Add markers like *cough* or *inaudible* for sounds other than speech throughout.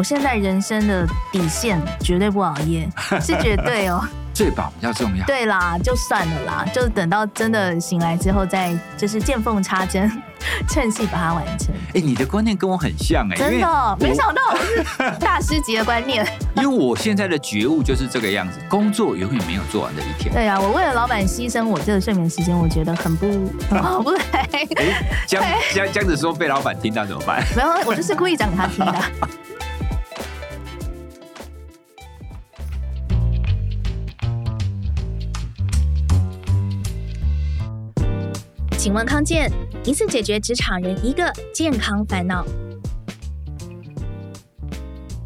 我现在人生的底线绝对不熬夜，是绝对哦。*laughs* 睡饱比较重要。对啦，就算了啦，就等到真的醒来之后再就是见缝插针，趁机把它完成。哎、欸，你的观念跟我很像哎、欸，真的，没想到是大师级的观念。*laughs* 因为我现在的觉悟就是这个样子，工作永远没有做完的一天。对啊，我为了老板牺牲我这个睡眠时间，我觉得很不好不来。哎，这样 *laughs* 这样这样子说被老板听到怎么办？没有，我就是故意讲给他听的。请问康健，一次解决职场人一个健康烦恼。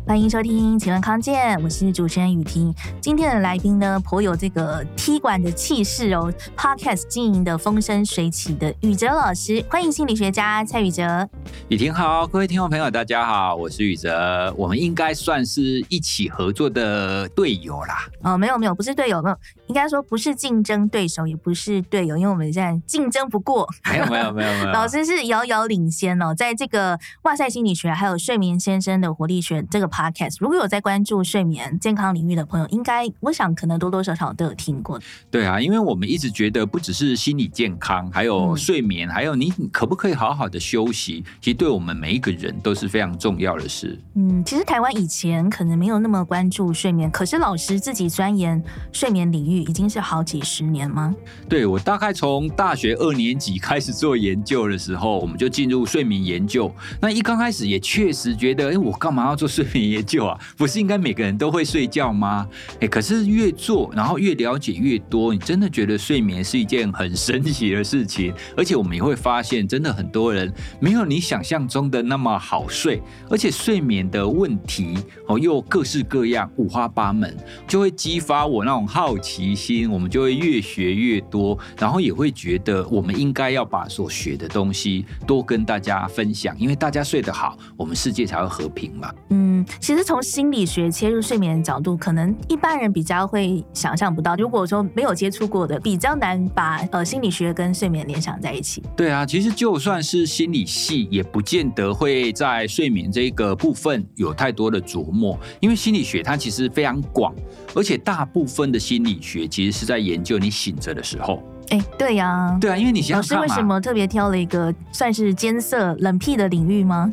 欢迎收听，请问康健，我是主持人雨婷。今天的来宾呢，颇有这个踢馆的气势哦。Podcast 经营的风生水起的宇哲老师，欢迎心理学家蔡宇哲。雨婷好，各位听众朋友大家好，我是宇哲。我们应该算是一起合作的队友啦。哦，没有没有，不是队友，没有，应该说不是竞争对手，也不是队友，因为我们现在竞争不过。没有没有没有没有，*laughs* 老师是遥遥领先哦，在这个哇塞心理学还有睡眠先生的活力学这个。Podcast 如果有在关注睡眠健康领域的朋友，应该我想可能多多少少都有听过。对啊，因为我们一直觉得不只是心理健康，还有睡眠，嗯、还有你可不可以好好的休息，其实对我们每一个人都是非常重要的事。嗯，其实台湾以前可能没有那么关注睡眠，可是老师自己钻研睡眠领域已经是好几十年吗？对，我大概从大学二年级开始做研究的时候，我们就进入睡眠研究。那一刚开始也确实觉得，哎，我干嘛要做睡眠？研究啊，不是应该每个人都会睡觉吗？哎，可是越做，然后越了解越多，你真的觉得睡眠是一件很神奇的事情。而且我们也会发现，真的很多人没有你想象中的那么好睡，而且睡眠的问题哦又各式各样，五花八门，就会激发我那种好奇心。我们就会越学越多，然后也会觉得我们应该要把所学的东西多跟大家分享，因为大家睡得好，我们世界才会和平嘛。嗯。其实从心理学切入睡眠的角度，可能一般人比较会想象不到。如果说没有接触过的，比较难把呃心理学跟睡眠联想在一起。对啊，其实就算是心理系，也不见得会在睡眠这个部分有太多的琢磨，因为心理学它其实非常广，而且大部分的心理学其实是在研究你醒着的时候。哎，对呀、啊，对啊，因为你想想看嘛，老师为什么特别挑了一个算是艰涩冷僻的领域吗？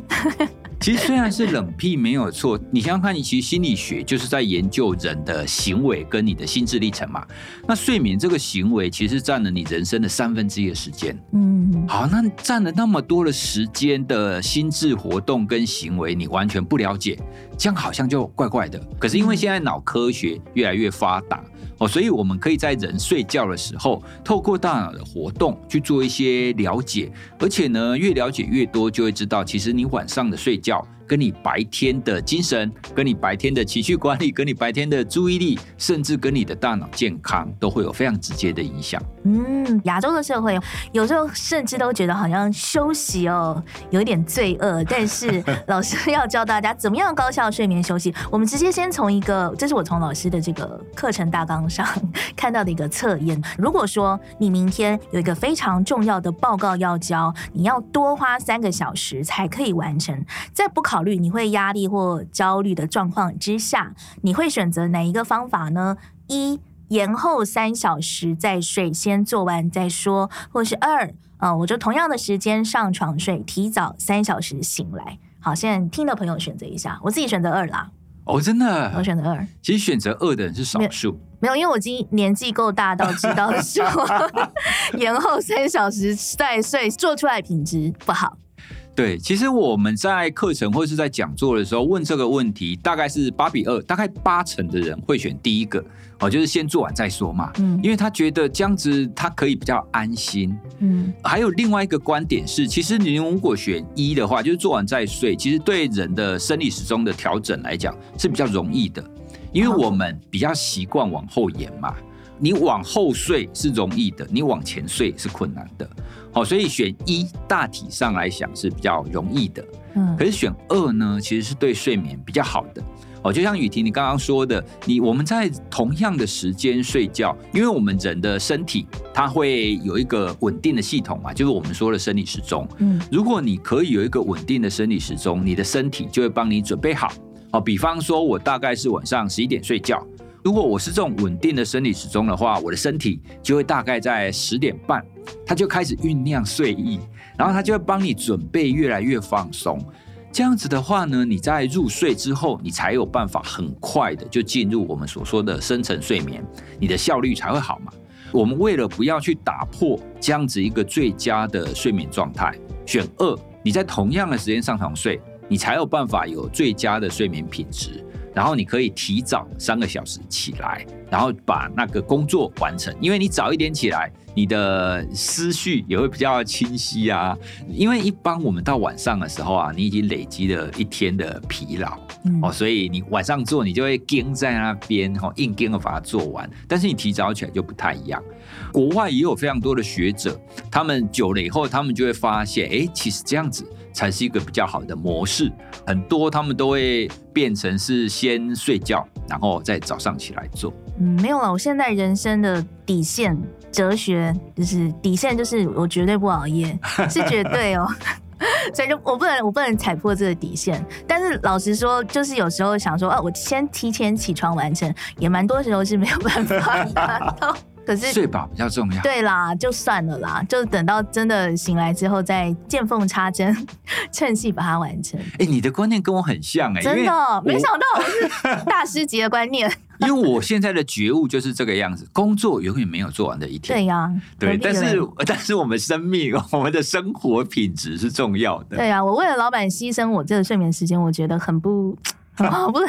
其实虽然是冷僻没有错，你想想看，你其实心理学就是在研究人的行为跟你的心智历程嘛。那睡眠这个行为其实占了你人生的三分之一的时间。嗯，好，那占了那么多的时间的心智活动跟行为，你完全不了解，这样好像就怪怪的。可是因为现在脑科学越来越发达。哦，所以我们可以在人睡觉的时候，透过大脑的活动去做一些了解，而且呢，越了解越多，就会知道，其实你晚上的睡觉。跟你白天的精神，跟你白天的情绪管理，跟你白天的注意力，甚至跟你的大脑健康，都会有非常直接的影响。嗯，亚洲的社会有时候甚至都觉得好像休息哦，有一点罪恶。但是老师要教大家怎么样高效睡眠休息。我们直接先从一个，这是我从老师的这个课程大纲上看到的一个测验。如果说你明天有一个非常重要的报告要交，你要多花三个小时才可以完成，在不考虑你会压力或焦虑的状况之下，你会选择哪一个方法呢？一，延后三小时再睡，先做完再说；或是二，啊、呃，我就同样的时间上床睡，提早三小时醒来。好，现在听的朋友选择一下，我自己选择二啦。哦，真的，我选择二。其实选择二的人是少数，没有，因为我已经年纪够大到知道说 *laughs* 延后三小时再睡，做出来品质不好。对，其实我们在课程或是在讲座的时候问这个问题，大概是八比二，大概八成的人会选第一个哦，就是先做完再说嘛。嗯，因为他觉得这样子他可以比较安心。嗯，还有另外一个观点是，其实你如果选一的话，就是做完再睡，其实对人的生理时钟的调整来讲是比较容易的，因为我们比较习惯往后延嘛。你往后睡是容易的，你往前睡是困难的。好，所以选一大体上来讲是比较容易的，嗯，可是选二呢，其实是对睡眠比较好的。哦，就像雨婷你刚刚说的，你我们在同样的时间睡觉，因为我们人的身体它会有一个稳定的系统嘛，就是我们说的生理时钟。嗯，如果你可以有一个稳定的生理时钟，你的身体就会帮你准备好。哦，比方说我大概是晚上十一点睡觉，如果我是这种稳定的生理时钟的话，我的身体就会大概在十点半，它就开始酝酿睡意，然后它就会帮你准备越来越放松。这样子的话呢，你在入睡之后，你才有办法很快的就进入我们所说的深层睡眠，你的效率才会好嘛。我们为了不要去打破这样子一个最佳的睡眠状态，选二，你在同样的时间上床睡，你才有办法有最佳的睡眠品质。然后你可以提早三个小时起来，然后把那个工作完成，因为你早一点起来，你的思绪也会比较清晰啊。因为一般我们到晚上的时候啊，你已经累积了一天的疲劳，嗯、哦，所以你晚上做，你就会盯在那边，哦，硬盯的把它做完。但是你提早起来就不太一样。国外也有非常多的学者，他们久了以后，他们就会发现，哎，其实这样子。才是一个比较好的模式，很多他们都会变成是先睡觉，然后再早上起来做。嗯，没有了。我现在人生的底线哲学就是底线，就是我绝对不熬夜，是绝对哦。*laughs* 所以就我不能，我不能踩破这个底线。但是老实说，就是有时候想说，啊，我先提前起床完成，也蛮多时候是没有办法达到。可是睡饱比较重要。对啦，就算了啦，就等到真的醒来之后再见缝插针，*laughs* 趁隙把它完成。哎、欸，你的观念跟我很像哎、欸，真的，没想到我是大师级的观念。*laughs* 因为我现在的觉悟就是这个样子，工作永远没有做完的一天。对呀、啊，对，但是但是我们生命，*laughs* 我们的生活品质是重要的。对呀、啊，我为了老板牺牲我这个睡眠时间，我觉得很不。*laughs* 哦，不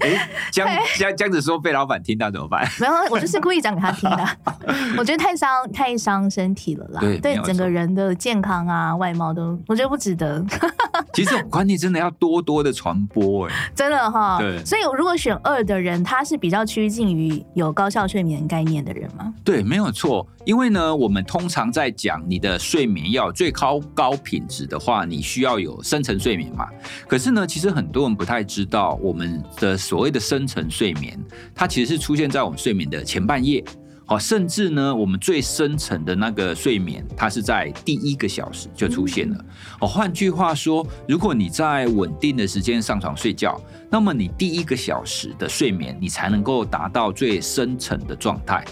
对，这样这样子说被老板听到怎么办？没有，我就是故意讲给他听的。*laughs* 我觉得太伤太伤身体了啦，对，对整个人的健康啊、外貌都，我觉得不值得。*laughs* 其实这种观念真的要多多的传播，哎，真的哈。对，所以如果选二的人，他是比较趋近于有高效睡眠概念的人吗？对，没有错。因为呢，我们通常在讲你的睡眠要最高高品质的话，你需要有深层睡眠嘛。可是呢，其实很多人不太知道，我们的所谓的深层睡眠，它其实是出现在我们睡眠的前半夜，好，甚至呢，我们最深层的那个睡眠，它是在第一个小时就出现了。哦，换句话说，如果你在稳定的时间上床睡觉，那么你第一个小时的睡眠，你才能够达到最深层的状态。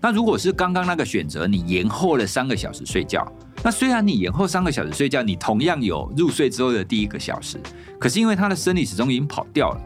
那如果是刚刚那个选择，你延后了三个小时睡觉，那虽然你延后三个小时睡觉，你同样有入睡之后的第一个小时，可是因为他的生理时钟已经跑掉了，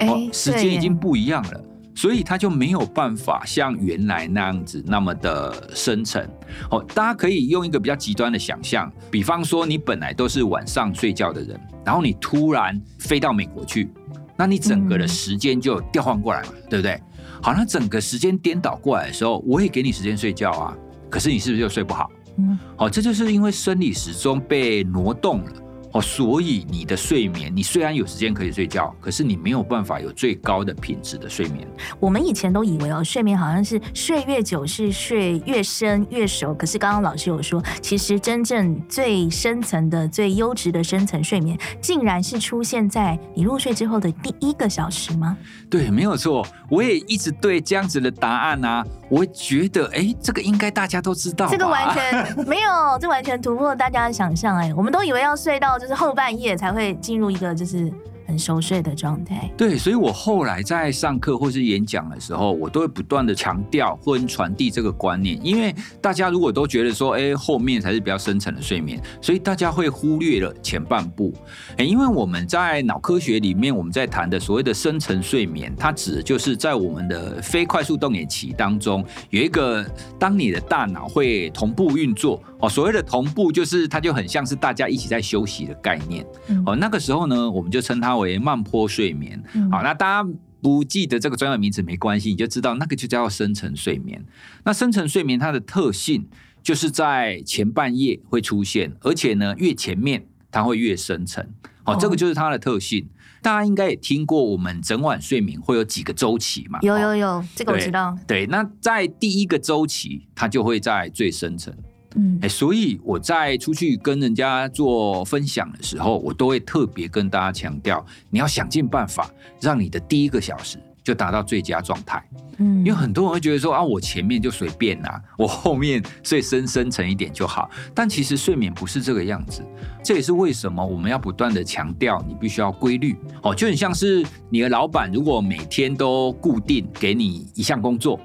哦，时间已经不一样了，所以他就没有办法像原来那样子那么的深沉。哦，大家可以用一个比较极端的想象，比方说你本来都是晚上睡觉的人，然后你突然飞到美国去，那你整个的时间就调换过来嘛，对不对？好，那整个时间颠倒过来的时候，我也给你时间睡觉啊，可是你是不是又睡不好？嗯，好，这就是因为生理时钟被挪动了。哦，所以你的睡眠，你虽然有时间可以睡觉，可是你没有办法有最高的品质的睡眠。我们以前都以为哦，睡眠好像是睡越久是睡越深越熟，可是刚刚老师有说，其实真正最深层的、最优质的深层睡眠，竟然是出现在你入睡之后的第一个小时吗？对，没有错。我也一直对这样子的答案啊，我觉得，哎，这个应该大家都知道。这个完全没有，这完全突破大家的想象。哎，我们都以为要睡到。就是后半夜才会进入一个就是。很熟睡的状态，对，所以我后来在上课或是演讲的时候，我都会不断的强调或传递这个观念，因为大家如果都觉得说，哎，后面才是比较深层的睡眠，所以大家会忽略了前半部。哎，因为我们在脑科学里面，我们在谈的所谓的深层睡眠，它指的就是在我们的非快速动眼期当中，有一个当你的大脑会同步运作。哦，所谓的同步就是它就很像是大家一起在休息的概念哦，那个时候呢，我们就称它为慢坡睡眠，好，那大家不记得这个专业名词没关系，你就知道那个就叫深层睡眠。那深层睡眠它的特性就是在前半夜会出现，而且呢越前面它会越深层，好，这个就是它的特性。大家应该也听过，我们整晚睡眠会有几个周期嘛？有有有，这个我知道。对，那在第一个周期，它就会在最深层。嗯，哎，所以我在出去跟人家做分享的时候，我都会特别跟大家强调，你要想尽办法让你的第一个小时就达到最佳状态。嗯，因为很多人会觉得说啊，我前面就随便啊，我后面睡深深沉一点就好。但其实睡眠不是这个样子，这也是为什么我们要不断的强调，你必须要规律。哦，就很像是你的老板如果每天都固定给你一项工作，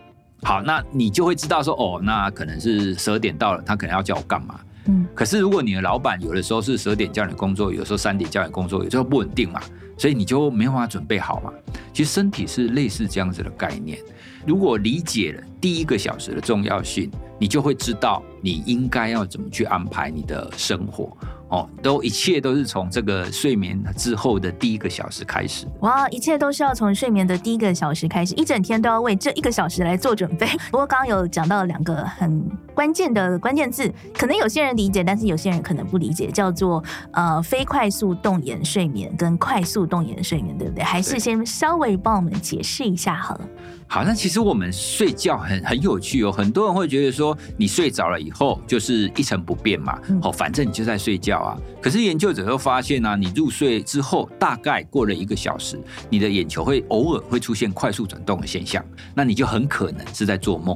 好，那你就会知道说，哦，那可能是十二点到了，他可能要叫我干嘛。嗯，可是如果你的老板有的时候是十二点叫你工作，有的时候三点叫你工作，有时候不稳定嘛，所以你就没办法准备好嘛。其实身体是类似这样子的概念。如果理解了第一个小时的重要性，你就会知道你应该要怎么去安排你的生活。哦，都一切都是从这个睡眠之后的第一个小时开始。哇，一切都是要从睡眠的第一个小时开始，一整天都要为这一个小时来做准备。*laughs* 不过刚刚有讲到两个很关键的关键字，可能有些人理解，但是有些人可能不理解，叫做呃非快速动眼睡眠跟快速动眼睡眠，对不对？还是先稍微帮我们解释一下好了。好，那其实我们睡觉很很有趣哦，很多人会觉得说你睡着了以后就是一成不变嘛，哦，反正你就在睡觉啊。可是研究者又发现呢、啊，你入睡之后大概过了一个小时，你的眼球会偶尔会出现快速转动的现象，那你就很可能是在做梦。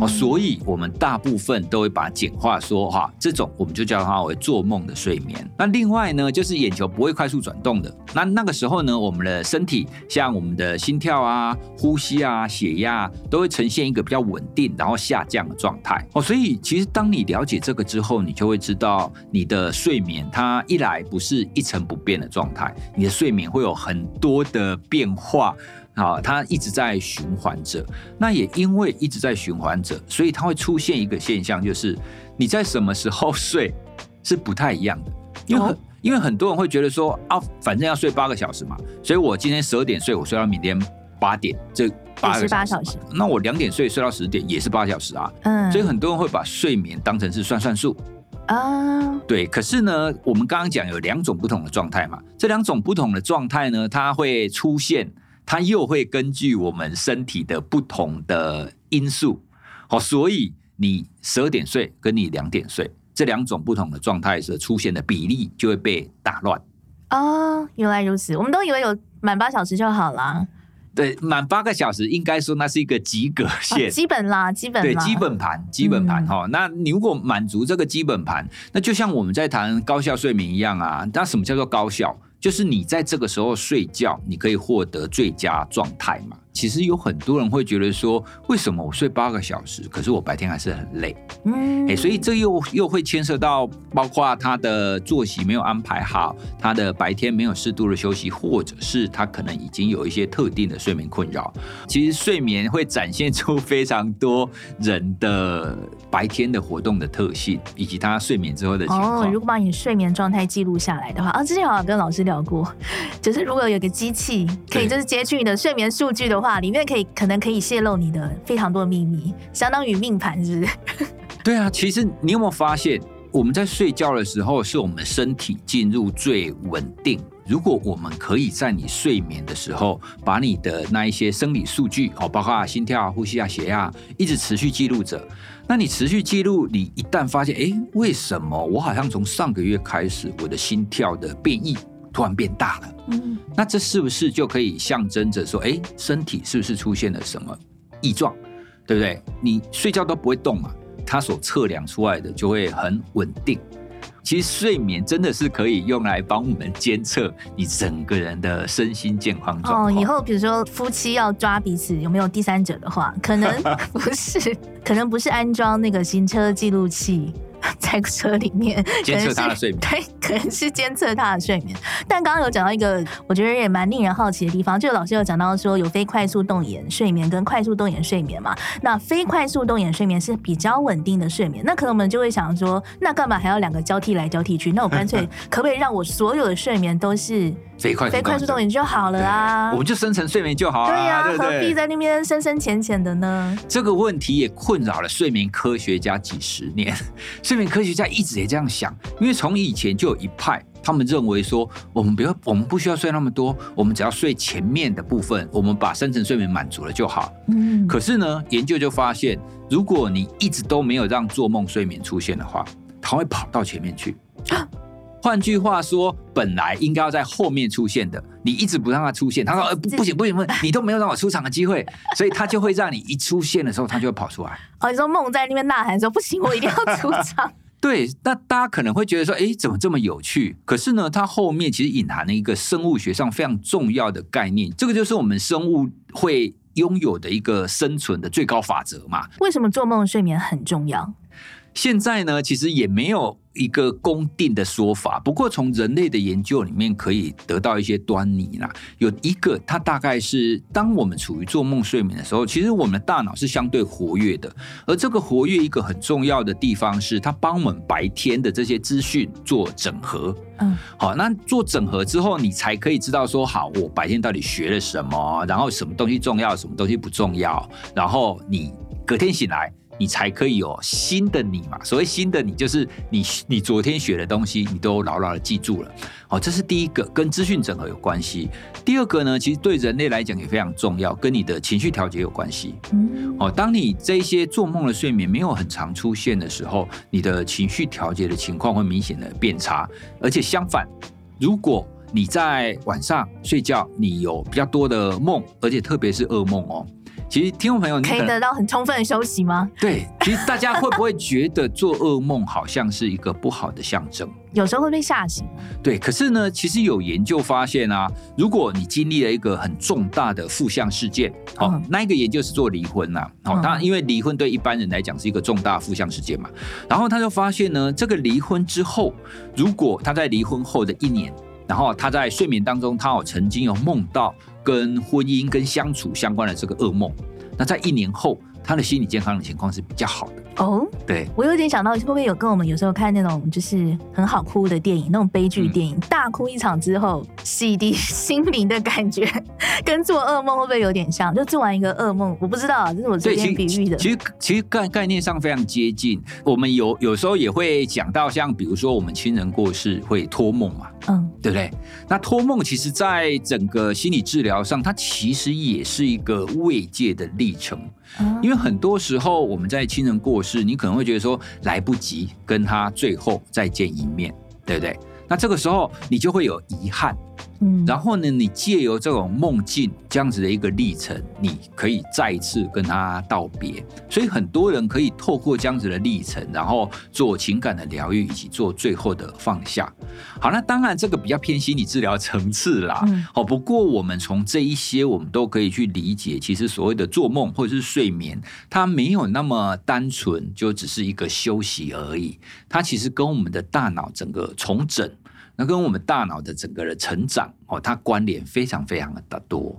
哦，所以我们大部分都会把它简化说哈，这种我们就叫它为做梦的睡眠。那另外呢，就是眼球不会快速转动的。那那个时候呢，我们的身体像我们的心跳啊、呼吸啊、血压都会呈现一个比较稳定然后下降的状态。哦，所以其实当你了解这个之后，你就会知道你的睡眠它一来不是一成不变的状态，你的睡眠会有很多的变化。好，它一直在循环着。那也因为一直在循环着，所以它会出现一个现象，就是你在什么时候 *laughs* 睡是不太一样的。因为因为很多人会觉得说啊，反正要睡八个小时嘛，所以我今天十二点睡，我睡到明天八点，这八个小时。小时那我两点睡，睡到十点也是八小时啊。嗯。所以很多人会把睡眠当成是算算数啊。对。可是呢，我们刚刚讲有两种不同的状态嘛，这两种不同的状态呢，它会出现。它又会根据我们身体的不同的因素，好，所以你十二点睡跟你两点睡这两种不同的状态时出现的比例就会被打乱。哦，原来如此，我们都以为有满八小时就好了。对，满八个小时应该说那是一个及格线，哦、基本啦，基本对基本盘，基本盘哈、嗯。那你如果满足这个基本盘，那就像我们在谈高效睡眠一样啊。那什么叫做高效？就是你在这个时候睡觉，你可以获得最佳状态嘛。其实有很多人会觉得说，为什么我睡八个小时，可是我白天还是很累？嗯，哎，所以这又又会牵涉到，包括他的作息没有安排好，他的白天没有适度的休息，或者是他可能已经有一些特定的睡眠困扰。其实睡眠会展现出非常多人的白天的活动的特性，以及他睡眠之后的情况。哦，如果把你睡眠状态记录下来的话，啊，之前好像跟老师聊过，就是如果有个机器可以就是截取你的睡眠数据的话。里面可以可能可以泄露你的非常多的秘密，相当于命盘，日？对啊，其实你有没有发现，我们在睡觉的时候，是我们身体进入最稳定。如果我们可以在你睡眠的时候，把你的那一些生理数据哦，包括心跳、呼吸啊、血压，一直持续记录着。那你持续记录，你一旦发现，哎，为什么我好像从上个月开始，我的心跳的变异？突然变大了，嗯，那这是不是就可以象征着说，哎，身体是不是出现了什么异状，对不对？你睡觉都不会动嘛，它所测量出来的就会很稳定。其实睡眠真的是可以用来帮我们监测你整个人的身心健康状况。哦，以后比如说夫妻要抓彼此有没有第三者的话，可能不是，*laughs* 可能不是安装那个行车记录器。*laughs* 在车里面监测他的睡眠，对，可能是监测他的睡眠。但刚刚有讲到一个，我觉得也蛮令人好奇的地方，就老师有讲到说有非快速动眼睡眠跟快速动眼睡眠嘛。那非快速动眼睡眠是比较稳定的睡眠，那可能我们就会想说，那干嘛还要两个交替来交替去？那我干脆 *laughs* 可不可以让我所有的睡眠都是非快速动眼就好了啊？我们就深层睡眠就好了。对呀、何必在那边深深浅浅的呢？这个问题也困扰了睡眠科学家几十年。*laughs* 睡眠科学家一直也这样想，因为从以前就有一派，他们认为说，我们不要，我们不需要睡那么多，我们只要睡前面的部分，我们把深层睡眠满足了就好。嗯。可是呢，研究就发现，如果你一直都没有让做梦睡眠出现的话，它会跑到前面去。*gasps* 换句话说，本来应该要在后面出现的，你一直不让他出现，他说：“呃，不，不行，不行，不行，你都没有让我出场的机会。”所以他就会让你一出现的时候，他就会跑出来。*laughs* 哦，你说梦在那边呐喊说：“不行，我一定要出场。*laughs* ” *laughs* 对，那大家可能会觉得说：“哎，怎么这么有趣？”可是呢，它后面其实隐含了一个生物学上非常重要的概念，这个就是我们生物会拥有的一个生存的最高法则嘛。为什么做梦睡眠很重要？现在呢，其实也没有一个公定的说法。不过从人类的研究里面可以得到一些端倪啦。有一个，它大概是当我们处于做梦睡眠的时候，其实我们的大脑是相对活跃的。而这个活跃一个很重要的地方是，它帮我们白天的这些资讯做整合。嗯，好，那做整合之后，你才可以知道说，好，我白天到底学了什么，然后什么东西重要，什么东西不重要，然后你隔天醒来。你才可以有新的你嘛？所谓新的你，就是你你昨天学的东西，你都牢牢的记住了。好，这是第一个，跟资讯整合有关系。第二个呢，其实对人类来讲也非常重要，跟你的情绪调节有关系。嗯，哦，当你这些做梦的睡眠没有很常出现的时候，你的情绪调节的情况会明显的变差。而且相反，如果你在晚上睡觉，你有比较多的梦，而且特别是噩梦哦。其实，听众朋友，你可，以得到很充分的休息吗？对，其实大家会不会觉得做噩梦好像是一个不好的象征？有时候会被吓醒。对，可是呢，其实有研究发现啊，如果你经历了一个很重大的负向事件，好、嗯哦，那一个研究是做离婚呐、啊，好、哦，当然因为离婚对一般人来讲是一个重大负向事件嘛，然后他就发现呢，这个离婚之后，如果他在离婚后的一年，然后他在睡眠当中，他有曾经有梦到。跟婚姻、跟相处相关的这个噩梦，那在一年后，他的心理健康的情况是比较好的哦。对，我有点想到，会不会有跟我们有时候看那种就是很好哭的电影，那种悲剧电影，嗯、大哭一场之后洗涤心灵的感觉，跟做噩梦会不会有点像？就做完一个噩梦，我不知道，这是我这边比喻的。其实其实概概念上非常接近。我们有有时候也会讲到，像比如说我们亲人过世会托梦嘛。嗯，对不对？那托梦其实，在整个心理治疗上，它其实也是一个慰藉的历程。因为很多时候，我们在亲人过世，你可能会觉得说来不及跟他最后再见一面，对不对？那这个时候，你就会有遗憾。嗯，然后呢，你借由这种梦境这样子的一个历程，你可以再一次跟他道别。所以很多人可以透过这样子的历程，然后做情感的疗愈，以及做最后的放下。好，那当然这个比较偏心理治疗层次啦。好，不过我们从这一些，我们都可以去理解，其实所谓的做梦或者是睡眠，它没有那么单纯，就只是一个休息而已。它其实跟我们的大脑整个重整。那跟我们大脑的整个的成长哦，它关联非常非常的多。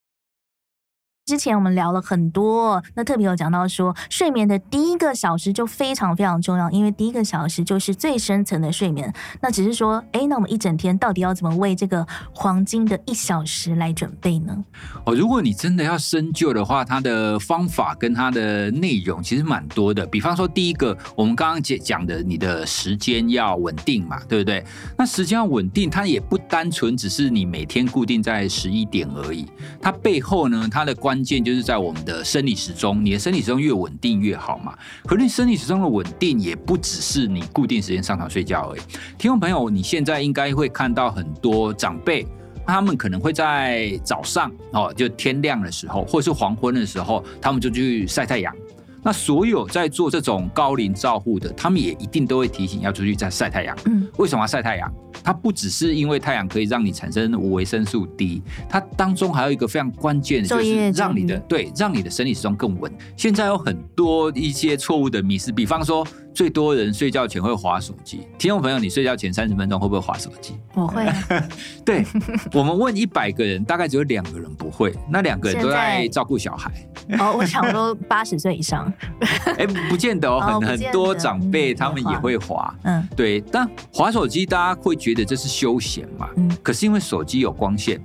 之前我们聊了很多，那特别有讲到说，睡眠的第一个小时就非常非常重要，因为第一个小时就是最深层的睡眠。那只是说，哎，那我们一整天到底要怎么为这个黄金的一小时来准备呢？哦，如果你真的要深究的话，它的方法跟它的内容其实蛮多的。比方说，第一个，我们刚刚讲讲的，你的时间要稳定嘛，对不对？那时间要稳定，它也不单纯只是你每天固定在十一点而已，它背后呢，它的关关键就是在我们的生理时钟，你的生理时钟越稳定越好嘛。可是你生理时钟的稳定也不只是你固定时间上床睡觉而已。听众朋友，你现在应该会看到很多长辈，他们可能会在早上哦，就天亮的时候，或者是黄昏的时候，他们就去晒太阳。那所有在做这种高龄照护的，他们也一定都会提醒要出去再晒太阳。嗯，为什么要晒太阳？它不只是因为太阳可以让你产生维生素 D，它当中还有一个非常关键的，就是让你的对让你的生理时钟更稳。现在有很多一些错误的迷思，比方说最多人睡觉前会划手机。听众朋友，你睡觉前三十分钟会不会划手机？我会。*laughs* 对，我们问一百个人，大概只有两个人不会，那两个人都在照顾小孩。哦，我想说八十岁以上。*laughs* 哎，不见得哦，很、哦、很多长辈他们也会划。嗯，对，但划手机大家会觉得这是休闲嘛？嗯，可是因为手机有光线。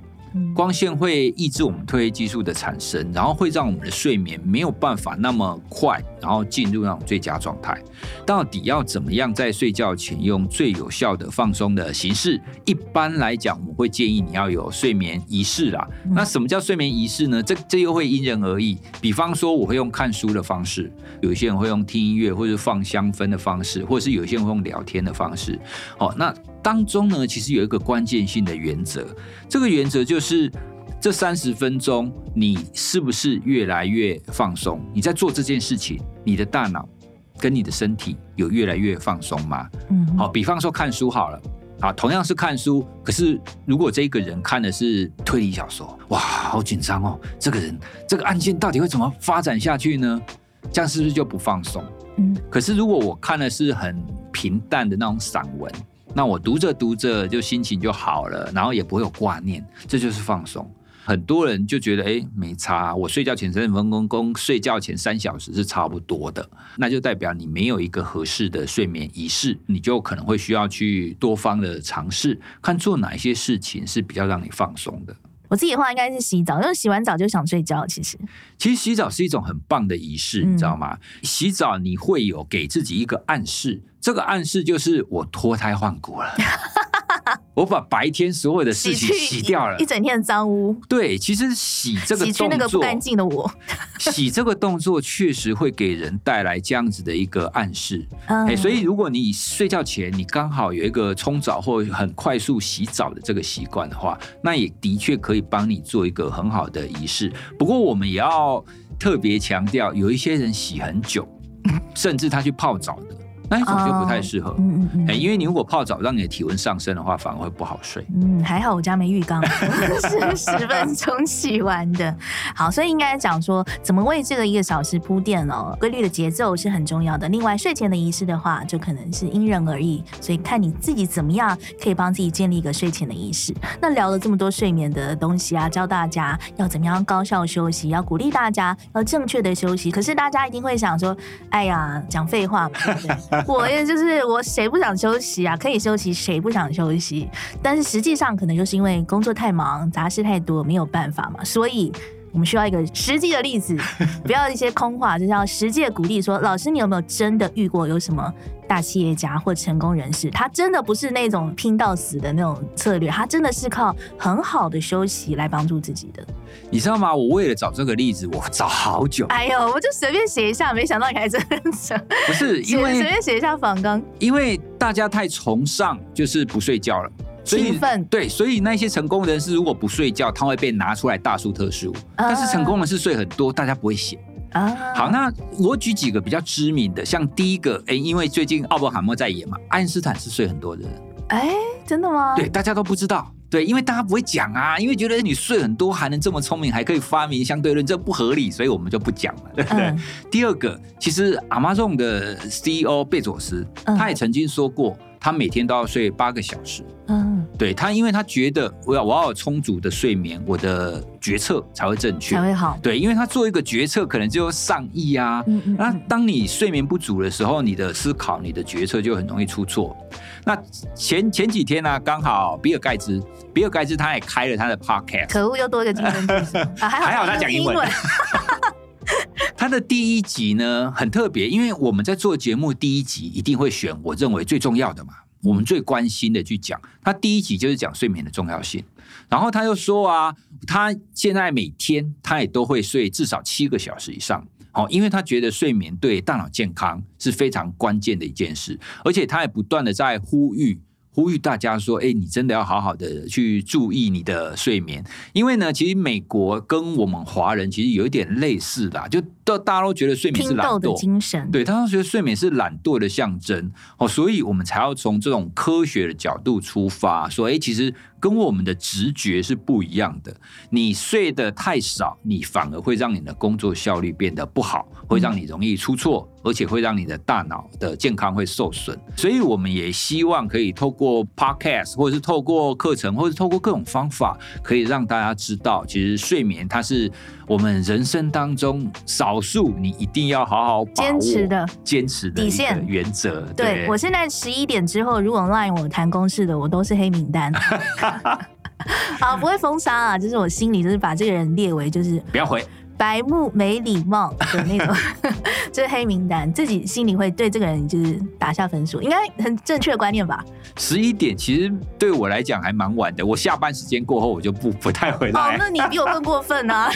光线会抑制我们褪黑激素的产生，然后会让我们的睡眠没有办法那么快，然后进入那种最佳状态。到底要怎么样在睡觉前用最有效的放松的形式？一般来讲，我们会建议你要有睡眠仪式啦。那什么叫睡眠仪式呢？这这又会因人而异。比方说，我会用看书的方式，有些人会用听音乐或者放香氛的方式，或者是有些人会用聊天的方式。好，那。当中呢，其实有一个关键性的原则，这个原则就是这三十分钟，你是不是越来越放松？你在做这件事情，你的大脑跟你的身体有越来越放松吗？嗯，好，比方说看书好了，啊，同样是看书，可是如果这个人看的是推理小说，哇，好紧张哦，这个人这个案件到底会怎么发展下去呢？这样是不是就不放松？嗯，可是如果我看的是很平淡的那种散文。那我读着读着就心情就好了，然后也不会有挂念，这就是放松。很多人就觉得，哎，没差，我睡觉前三十分钟跟睡觉前三小时是差不多的，那就代表你没有一个合适的睡眠仪式，你就可能会需要去多方的尝试，看做哪一些事情是比较让你放松的。我自己的话应该是洗澡，因为洗完澡就想睡觉。其实，其实洗澡是一种很棒的仪式，嗯、你知道吗？洗澡你会有给自己一个暗示，这个暗示就是我脱胎换骨了。我把白天所有的事情洗掉了，一整天的脏污。对，其实洗这个动作，洗去那个不干净的我，*laughs* 洗这个动作确实会给人带来这样子的一个暗示。哎、嗯，所以如果你睡觉前你刚好有一个冲澡或很快速洗澡的这个习惯的话，那也的确可以帮你做一个很好的仪式。不过我们也要特别强调，有一些人洗很久，*laughs* 甚至他去泡澡的。那一种就不太适合，嗯嗯嗯，因为你如果泡澡让你的体温上升的话，反而会不好睡。嗯，还好我家没浴缸，*laughs* 是十分钟洗完的。好，所以应该讲说，怎么为这个一个小时铺垫哦，规律的节奏是很重要的。另外，睡前的仪式的话，就可能是因人而异，所以看你自己怎么样可以帮自己建立一个睡前的仪式。*laughs* 那聊了这么多睡眠的东西啊，教大家要怎么样高效休息，要鼓励大家要正确的休息。可是大家一定会想说，哎呀，讲废话嘛，对不对？*laughs* 我也就是我，谁不想休息啊？可以休息，谁不想休息？但是实际上，可能就是因为工作太忙，杂事太多，没有办法嘛。所以我们需要一个实际的例子，不要一些空话，就是要实际的鼓励。说，老师，你有没有真的遇过有什么？大企业家或成功人士，他真的不是那种拼到死的那种策略，他真的是靠很好的休息来帮助自己的。你知道吗？我为了找这个例子，我找好久。哎呦，我就随便写一下，没想到你还真的想。*laughs* 不是因为随便写一下仿纲，因为大家太崇尚就是不睡觉了，所以对，所以那些成功人士如果不睡觉，他会被拿出来大书特书。但是成功人士睡很多，大家不会写。啊，好，那我举几个比较知名的，像第一个，哎，因为最近奥本海默在演嘛，爱因斯坦是睡很多的人，哎，真的吗？对，大家都不知道，对，因为大家不会讲啊，因为觉得你睡很多还能这么聪明，还可以发明相对论，这不合理，所以我们就不讲了，对不对？嗯、第二个，其实 Amazon 的 CEO 贝佐斯，他也曾经说过。他每天都要睡八个小时，嗯，对他，因为他觉得我要我要有充足的睡眠，我的决策才会正确，才会好。对，因为他做一个决策可能就上亿啊，嗯嗯。那当你睡眠不足的时候，你的思考、你的决策就很容易出错。那前前几天呢、啊，刚好比尔盖茨，比尔盖茨他也开了他的 podcast，可恶，又多一个竞争对手，还 *laughs* 好还好他讲英文。*laughs* *laughs* 他的第一集呢，很特别，因为我们在做节目第一集一定会选我认为最重要的嘛，我们最关心的去讲。他第一集就是讲睡眠的重要性，然后他又说啊，他现在每天他也都会睡至少七个小时以上，哦，因为他觉得睡眠对大脑健康是非常关键的一件事，而且他也不断的在呼吁。呼吁大家说，哎，你真的要好好的去注意你的睡眠，因为呢，其实美国跟我们华人其实有一点类似的，就都大家都觉得睡眠是懒惰的精神，对，大家都觉得睡眠是懒惰的象征哦，所以我们才要从这种科学的角度出发，说，哎，其实。跟我们的直觉是不一样的。你睡得太少，你反而会让你的工作效率变得不好，会让你容易出错，而且会让你的大脑的健康会受损。所以我们也希望可以透过 podcast，或者是透过课程，或者是透过各种方法，可以让大家知道，其实睡眠它是我们人生当中少数你一定要好好把握、坚持的、坚持的底线原则。对，对我现在十一点之后，如果 line 我谈公事的，我都是黑名单。*laughs* 好，不会封杀啊，就是我心里就是把这个人列为就是不要回白目没礼貌的那种，*laughs* *laughs* 就是黑名单，自己心里会对这个人就是打下分数，应该很正确的观念吧？十一点其实对我来讲还蛮晚的，我下班时间过后我就不 *laughs* 不太回来。哦，那你比我更过分啊！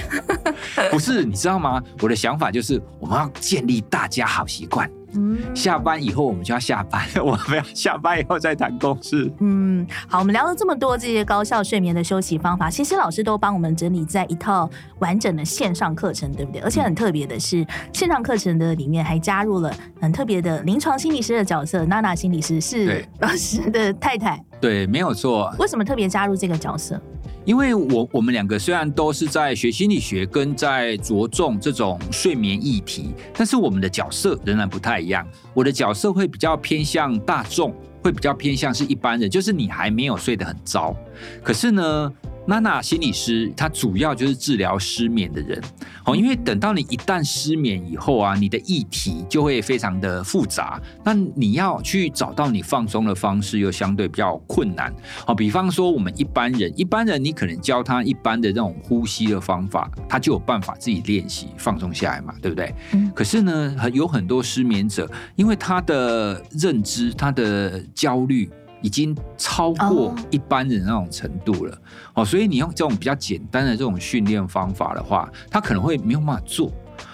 不是，你知道吗？我的想法就是我们要建立大家好习惯。嗯，下班以后我们就要下班，*laughs* 我们要下班以后再谈公事。嗯，好，我们聊了这么多这些高效睡眠的休息方法，其实老师都帮我们整理在一套完整的线上课程，对不对？而且很特别的是，线上课程的里面还加入了很特别的临床心理师的角色，娜娜心理师是老师的太太。对，没有错。为什么特别加入这个角色？因为我我们两个虽然都是在学心理学，跟在着重这种睡眠议题，但是我们的角色仍然不太一样。我的角色会比较偏向大众，会比较偏向是一般人，就是你还没有睡得很糟，可是呢，娜娜心理师，她主要就是治疗失眠的人，哦，因为等到你一旦失眠以后啊，你的议题就会非常的复杂，那你要去找到你放松的方式又相对比较困难，哦，比方说我们一般人，一般人你可能教他一般的这种呼吸的方法，他就有办法自己练习放松下来嘛，对不对？嗯。可是呢，有很多失眠者，因为他的认知，他的焦虑。已经超过一般人那种程度了，哦，所以你用这种比较简单的这种训练方法的话，他可能会没有办法做。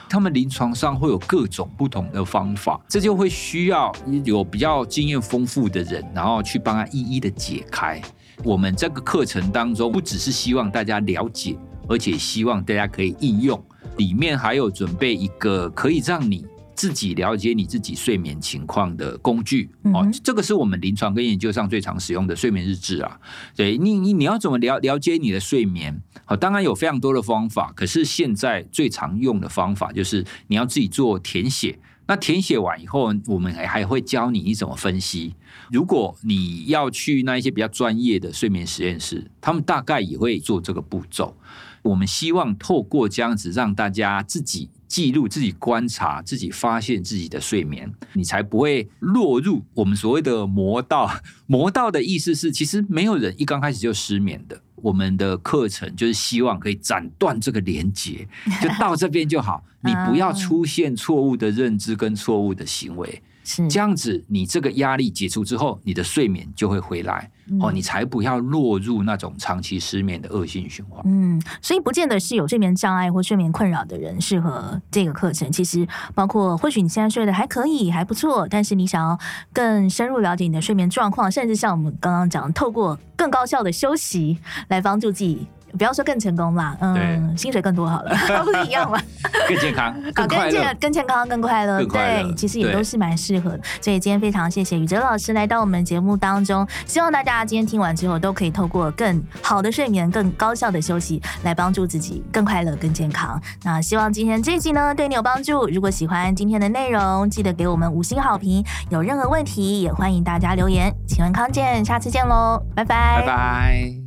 他们临床上会有各种不同的方法，这就会需要有比较经验丰富的人，然后去帮他一一的解开。我们这个课程当中，不只是希望大家了解，而且希望大家可以应用，里面还有准备一个可以让你。自己了解你自己睡眠情况的工具哦，这个是我们临床跟研究上最常使用的睡眠日志啊。对你，你你要怎么了了解你的睡眠？好，当然有非常多的方法，可是现在最常用的方法就是你要自己做填写。那填写完以后，我们还还会教你你怎么分析。如果你要去那一些比较专业的睡眠实验室，他们大概也会做这个步骤。我们希望透过这样子让大家自己。记录自己观察自己发现自己的睡眠，你才不会落入我们所谓的魔道。*laughs* 魔道的意思是，其实没有人一刚开始就失眠的。我们的课程就是希望可以斩断这个连接，*laughs* 就到这边就好。你不要出现错误的认知跟错误的行为。是这样子，你这个压力解除之后，你的睡眠就会回来、嗯、哦，你才不要落入那种长期失眠的恶性循环。嗯，所以不见得是有睡眠障碍或睡眠困扰的人适合这个课程。其实包括或许你现在睡得还可以，还不错，但是你想要更深入了解你的睡眠状况，甚至像我们刚刚讲，透过更高效的休息来帮助自己。不要说更成功啦，嗯，薪水更多好了，*laughs* 不是一样吗？*laughs* 更健康，更快乐，更健康，更快乐，对，其实也都是蛮适合的。所以今天非常谢谢宇哲老师来到我们节目当中，希望大家今天听完之后都可以透过更好的睡眠、更高效的休息来帮助自己更快乐、更健康。那希望今天这一集呢对你有帮助。如果喜欢今天的内容，记得给我们五星好评。有任何问题也欢迎大家留言。请问康健，下次见喽，拜拜，拜拜。